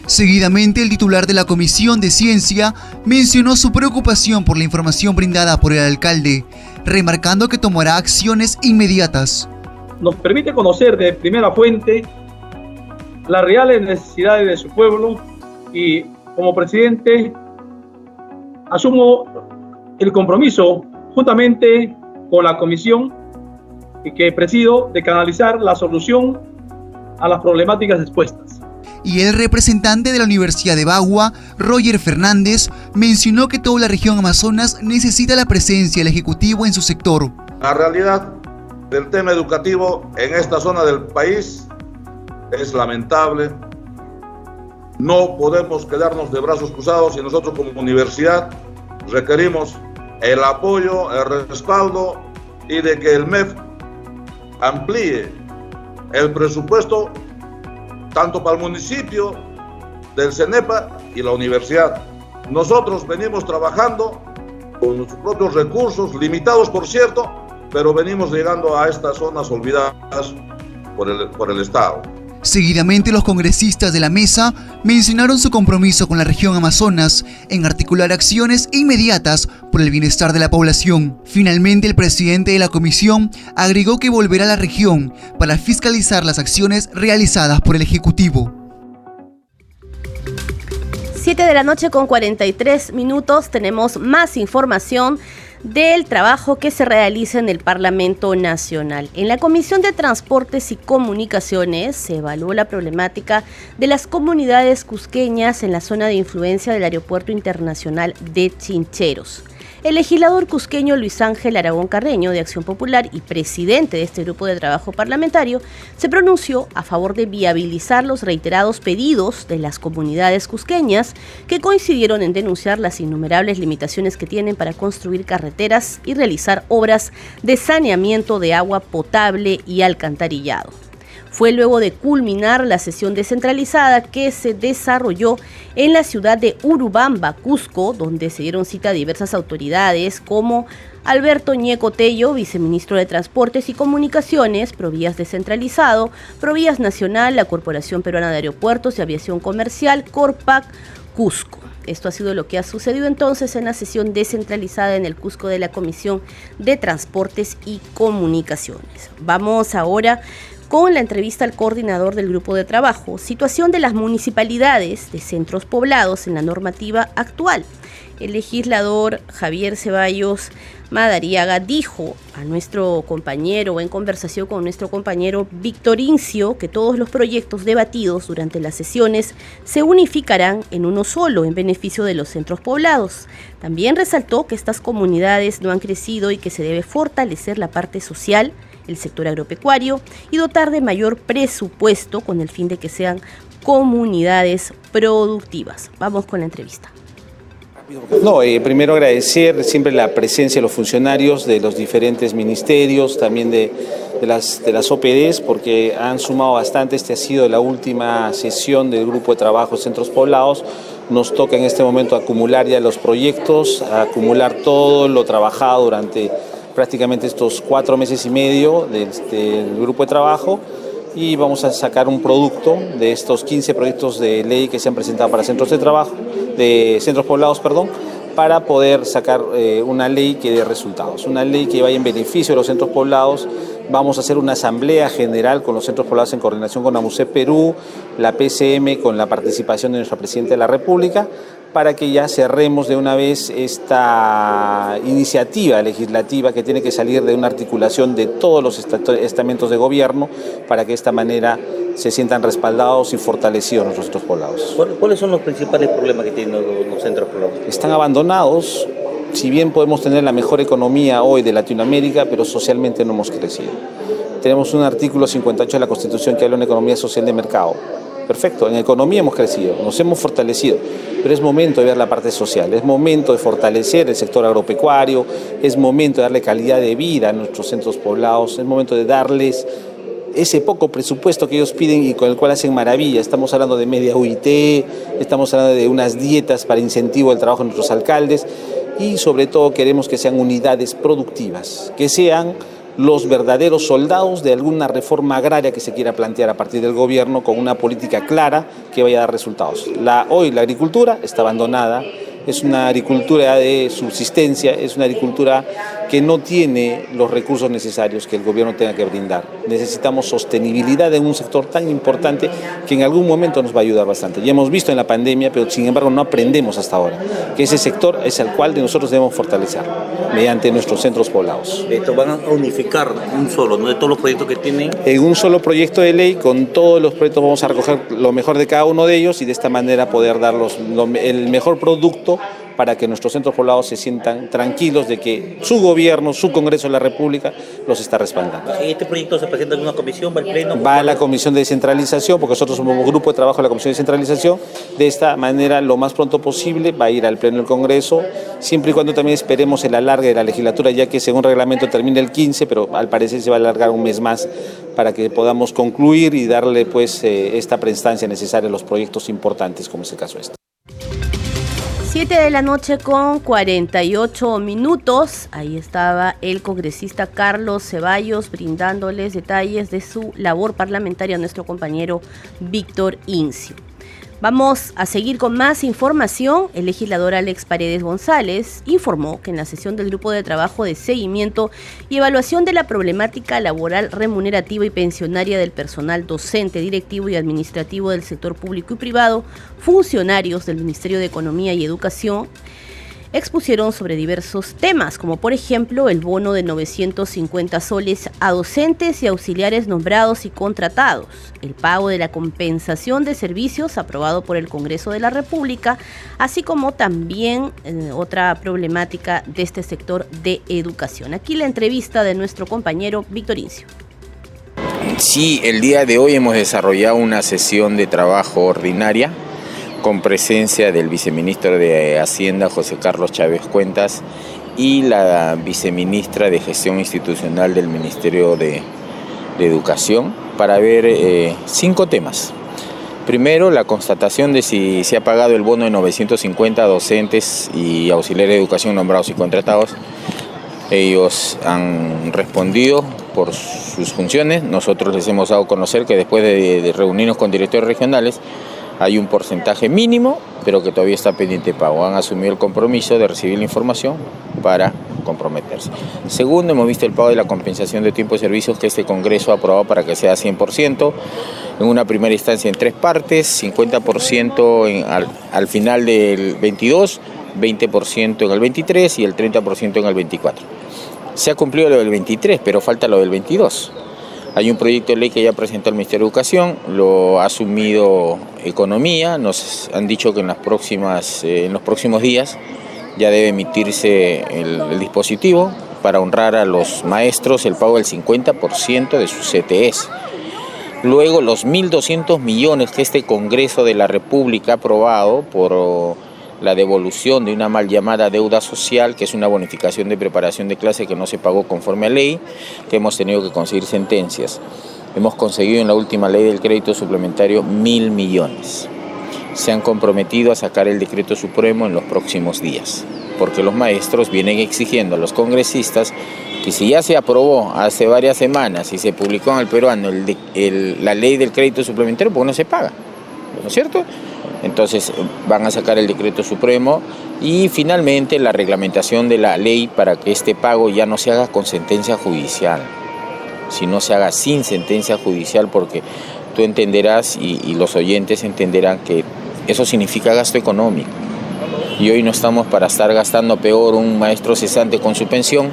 Seguidamente, el titular de la Comisión de Ciencia mencionó su preocupación por la información brindada por el alcalde, remarcando que tomará acciones inmediatas
nos permite conocer de primera fuente las reales necesidades de su pueblo y como presidente asumo el compromiso juntamente con la comisión que presido de canalizar la solución a las problemáticas expuestas.
Y el representante de la Universidad de Bagua, Roger Fernández, mencionó que toda la región Amazonas necesita la presencia del Ejecutivo en su sector.
La realidad del tema educativo en esta zona del país es lamentable. No podemos quedarnos de brazos cruzados y nosotros como universidad requerimos el apoyo, el respaldo y de que el MEF amplíe el presupuesto tanto para el municipio del CENEPA y la universidad. Nosotros venimos trabajando con nuestros propios recursos, limitados por cierto, pero venimos llegando a estas zonas olvidadas por el, por el Estado.
Seguidamente los congresistas de la mesa mencionaron su compromiso con la región Amazonas en articular acciones inmediatas por el bienestar de la población. Finalmente el presidente de la comisión agregó que volverá a la región para fiscalizar las acciones realizadas por el Ejecutivo.
7 de la noche con 43 minutos tenemos más información del trabajo que se realiza en el Parlamento Nacional. En la Comisión de Transportes y Comunicaciones se evaluó la problemática de las comunidades cusqueñas en la zona de influencia del Aeropuerto Internacional de Chincheros. El legislador cusqueño Luis Ángel Aragón Carreño de Acción Popular y presidente de este grupo de trabajo parlamentario se pronunció a favor de viabilizar los reiterados pedidos de las comunidades cusqueñas que coincidieron en denunciar las innumerables limitaciones que tienen para construir carreteras y realizar obras de saneamiento de agua potable y alcantarillado fue luego de culminar la sesión descentralizada que se desarrolló en la ciudad de Urubamba, Cusco, donde se dieron cita diversas autoridades como Alberto Ñeco Tello, viceministro de Transportes y Comunicaciones, Provías Descentralizado, Provías Nacional, la Corporación Peruana de Aeropuertos y Aviación Comercial, Corpac, Cusco. Esto ha sido lo que ha sucedido entonces en la sesión descentralizada en el Cusco de la Comisión de Transportes y Comunicaciones. Vamos ahora con la entrevista al coordinador del grupo de trabajo, situación de las municipalidades de centros poblados en la normativa actual. El legislador Javier Ceballos Madariaga dijo a nuestro compañero, en conversación con nuestro compañero Víctor Incio, que todos los proyectos debatidos durante las sesiones se unificarán en uno solo en beneficio de los centros poblados. También resaltó que estas comunidades no han crecido y que se debe fortalecer la parte social el sector agropecuario y dotar de mayor presupuesto con el fin de que sean comunidades productivas. Vamos con la entrevista.
No, eh, primero agradecer siempre la presencia de los funcionarios de los diferentes ministerios, también de, las, de las OPDs, porque han sumado bastante. Este ha sido la última sesión del grupo de trabajo Centros Poblados. Nos toca en este momento acumular ya los proyectos, acumular todo lo trabajado durante prácticamente estos cuatro meses y medio del grupo de trabajo y vamos a sacar un producto de estos 15 proyectos de ley que se han presentado para centros de trabajo, de centros poblados, perdón, para poder sacar eh, una ley que dé resultados, una ley que vaya en beneficio de los centros poblados. Vamos a hacer una asamblea general con los centros poblados en coordinación con la MUSE Perú, la PCM, con la participación de nuestra Presidenta de la República, para que ya cerremos de una vez esta iniciativa legislativa que tiene que salir de una articulación de todos los estamentos de gobierno para que de esta manera se sientan respaldados y fortalecidos nuestros poblados.
¿Cuáles son los principales problemas que tienen los, centros poblados?
Están abandonados, si bien podemos tener la mejor economía hoy de Latinoamérica, pero socialmente no hemos crecido. Tenemos un artículo 58 de la Constitución que habla de una economía social de mercado Perfecto, en economía hemos crecido, nos hemos fortalecido, pero es momento de ver la parte social, es momento de fortalecer el sector agropecuario, es momento de darle calidad de vida a nuestros centros poblados, es momento de darles ese poco presupuesto que ellos piden y con el cual hacen maravilla. Estamos hablando de media UIT, estamos hablando de unas dietas para incentivo al trabajo de nuestros alcaldes y sobre todo queremos que sean unidades productivas, que sean los verdaderos soldados de alguna reforma agraria que se quiera plantear a partir del gobierno con una política clara que vaya a dar resultados. Hoy la agricultura está abandonada, es una agricultura de subsistencia, es una agricultura que no tiene los recursos necesarios que el gobierno tenga que brindar. Necesitamos sostenibilidad en un sector tan importante que en algún momento nos va a ayudar bastante. Ya hemos visto en la pandemia, pero sin embargo no aprendemos hasta ahora, que ese sector es el cual de nosotros debemos fortalecer mediante nuestros centros poblados.
Esto van a unificar un solo, ¿no? De todos los proyectos que tienen.
En un solo proyecto de ley, con todos los proyectos vamos a recoger lo mejor de cada uno de ellos y de esta manera poder dar el mejor producto para que nuestros centros poblados se sientan tranquilos de que su gobierno, su Congreso de la República los está respaldando.
¿Este proyecto se presenta en una comisión? ¿Va al pleno?
Va a la comisión de descentralización, porque nosotros somos un grupo de trabajo de la comisión de descentralización. De esta manera, lo más pronto posible, va a ir al pleno del Congreso, siempre y cuando también esperemos el alargue de la legislatura, ya que según reglamento termina el 15, pero al parecer se va a alargar un mes más para que podamos concluir y darle pues eh, esta prestancia necesaria a los proyectos importantes, como es el caso este.
7 de la noche con 48 minutos. Ahí estaba el congresista Carlos Ceballos brindándoles detalles de su labor parlamentaria a nuestro compañero Víctor Incio. Vamos a seguir con más información. El legislador Alex Paredes González informó que en la sesión del grupo de trabajo de seguimiento y evaluación de la problemática laboral remunerativa y pensionaria del personal docente, directivo y administrativo del sector público y privado, funcionarios del Ministerio de Economía y Educación, expusieron sobre diversos temas, como por ejemplo el bono de 950 soles a docentes y auxiliares nombrados y contratados, el pago de la compensación de servicios aprobado por el Congreso de la República, así como también eh, otra problemática de este sector de educación. Aquí la entrevista de nuestro compañero Víctor Incio.
Sí, el día de hoy hemos desarrollado una sesión de trabajo ordinaria con presencia del viceministro de Hacienda, José Carlos Chávez Cuentas, y la viceministra de Gestión Institucional del Ministerio de, Educación, para ver eh, cinco temas. Primero, la constatación de si se ha pagado el bono de 950 docentes y auxiliares de educación nombrados y contratados. Ellos han respondido por sus funciones. Nosotros les hemos dado a conocer que después de reunirnos con directores regionales, hay un porcentaje mínimo, pero que todavía está pendiente de pago. Han asumido el compromiso de recibir la información para comprometerse. Segundo, hemos visto el pago de la compensación de tiempo de servicios que este Congreso ha aprobado para que sea 100%, en una primera instancia en tres partes, 50% al, al final del 22, 20% en el 23 y el 30% en el 24. Se ha cumplido lo del 23, pero falta lo del 22. Hay un proyecto de ley que ya presentó el Ministerio de Educación, lo ha asumido Economía, nos han dicho que en, las próximas, eh, en los próximos días ya debe emitirse el, dispositivo para honrar a los maestros el pago del 50% de sus CTS. Luego los 1.200 millones que este Congreso de la República ha aprobado por la devolución de una mal llamada deuda social, que es una bonificación de preparación de clase que no se pagó conforme a ley, que hemos tenido que conseguir sentencias. Hemos conseguido en la última ley del crédito suplementario mil millones. Se han comprometido a sacar el decreto supremo en los próximos días, porque los maestros vienen exigiendo a los congresistas que si ya se aprobó hace varias semanas y se publicó en el peruano la ley del crédito suplementario, pues no se paga, ¿no es cierto? Entonces van a sacar el decreto supremo y finalmente la reglamentación de la ley para que este pago ya no se haga con sentencia judicial, sino se haga sin sentencia judicial porque tú entenderás y, los oyentes entenderán que eso significa gasto económico. Y hoy no estamos para estar gastando peor un maestro cesante con su pensión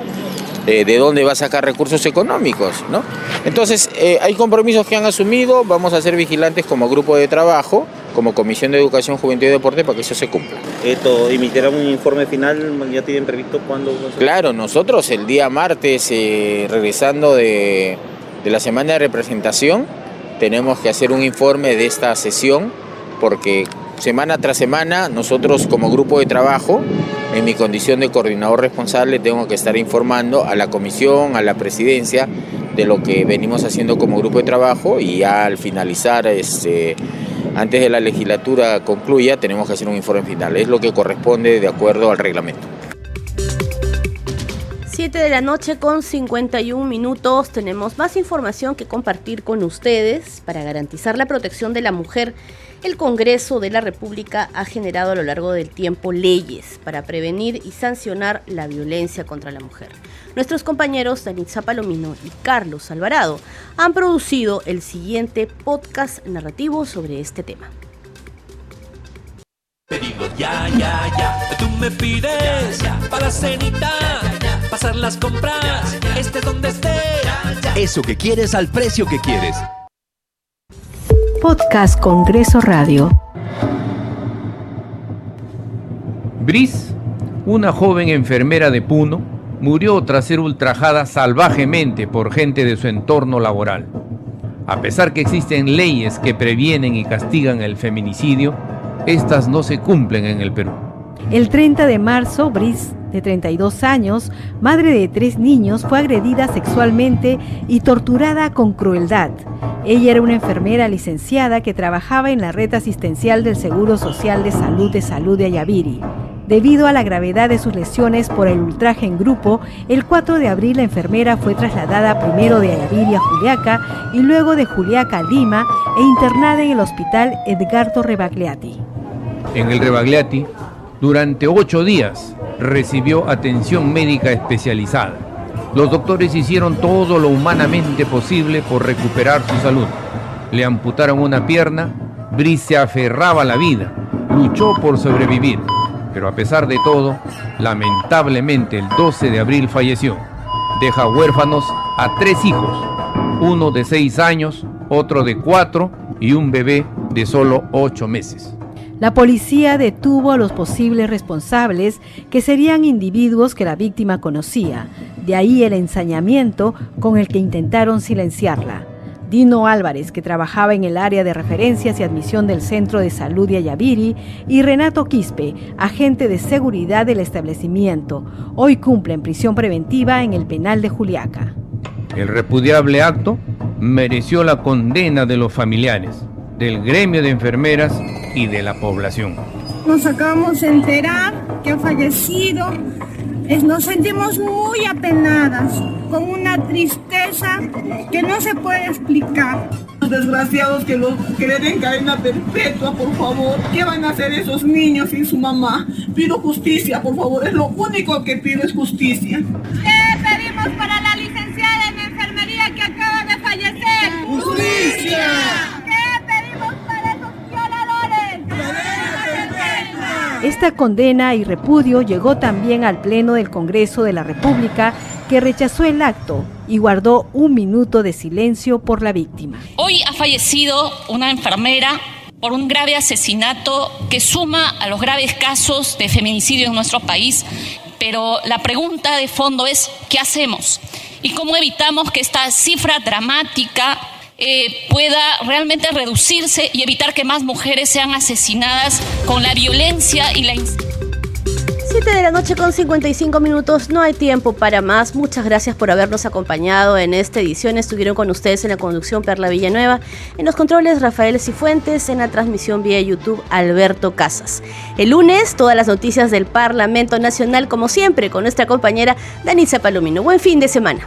eh, de dónde va a sacar recursos económicos, ¿no? Entonces, eh, hay compromisos que han asumido, vamos a ser vigilantes como grupo de trabajo, como Comisión de Educación, Juventud y Deporte para que eso se cumpla.
Esto, emitirá un informe final, ya tienen previsto cuándo.
Claro, nosotros el día martes, eh, regresando de, de la semana de representación, tenemos que hacer un informe de esta sesión, porque semana tras semana nosotros como grupo de trabajo, en mi condición de coordinador responsable, tengo que estar informando a la comisión, a la presidencia, de lo que venimos haciendo como grupo de trabajo y al finalizar este, antes de la legislatura concluya, tenemos que hacer un informe final. Es lo que corresponde de acuerdo al reglamento.
7 de la noche con 51 minutos. Tenemos más información que compartir con ustedes para garantizar la protección de la mujer el Congreso de la República ha generado a lo largo del tiempo leyes para prevenir y sancionar la violencia contra la mujer. Nuestros compañeros Danitza Palomino y Carlos Alvarado han producido el siguiente podcast narrativo sobre este tema.
ya, ya, ya. Tú me pides para cenita, pasar las compras, este donde esté.
Eso que quieres al precio que quieres.
Podcast Congreso Radio.
Brice, una joven enfermera de Puno, murió tras ser ultrajada salvajemente por gente de su entorno laboral. A pesar que existen leyes que previenen y castigan el feminicidio, estas no se cumplen en el Perú.
El 30 de marzo, Brice de 32 años, madre de tres niños, fue agredida sexualmente y torturada con crueldad. Ella era una enfermera licenciada que trabajaba en la red asistencial del Seguro Social de Salud de Salud de Ayaviri. Debido a la gravedad de sus lesiones por el ultraje en grupo, el 4 de abril la enfermera fue trasladada primero de Ayaviri a Juliaca y luego de Juliaca a Lima e internada en el hospital Edgardo Rebagliati.
En el Rebagliati, durante ocho días, recibió atención médica especializada. Los doctores hicieron todo lo humanamente posible por recuperar su salud. Le amputaron una pierna, Brice aferraba la vida, luchó por sobrevivir. pero a pesar de todo, lamentablemente el 12 de abril falleció. Deja huérfanos a tres hijos, uno de seis años, otro de cuatro y un bebé de solo ocho meses.
La policía detuvo a los posibles responsables, que serían individuos que la víctima conocía, de ahí el ensañamiento con el que intentaron silenciarla. Dino Álvarez, que trabajaba en el área de referencias y admisión del Centro de Salud de Ayaviri, y Renato Quispe, agente de seguridad del establecimiento. Hoy cumplen prisión preventiva en el penal de Juliaca.
El repudiable acto mereció la condena de los familiares, del gremio de enfermeras y de la población.
Nos acabamos de enterar que ha fallecido. Nos sentimos muy apenadas, con una tristeza que no se puede explicar.
Los desgraciados que, los, que le den cadena perpetua, por favor. ¿Qué van a hacer esos niños sin su mamá? Pido justicia, por favor. Es lo único que pido es justicia.
¿Qué
Esta condena y repudio llegó también al Pleno del Congreso de la República, que rechazó el acto y guardó un minuto de silencio por la víctima.
Hoy ha fallecido una enfermera por un grave asesinato que suma a los graves casos de feminicidio en nuestro país, pero la pregunta de fondo es, ¿qué hacemos? ¿Y cómo evitamos que esta cifra dramática eh, pueda realmente reducirse y evitar que más mujeres sean asesinadas con la violencia y la
7 de la noche con 55 minutos, no hay tiempo para más. Muchas gracias por habernos acompañado en esta edición. Estuvieron con ustedes en la conducción Perla Villanueva, en los controles Rafael Cifuentes, en la transmisión vía YouTube Alberto Casas. El lunes, todas las noticias del Parlamento Nacional, como siempre, con nuestra compañera Danisa Palomino. Buen fin de semana.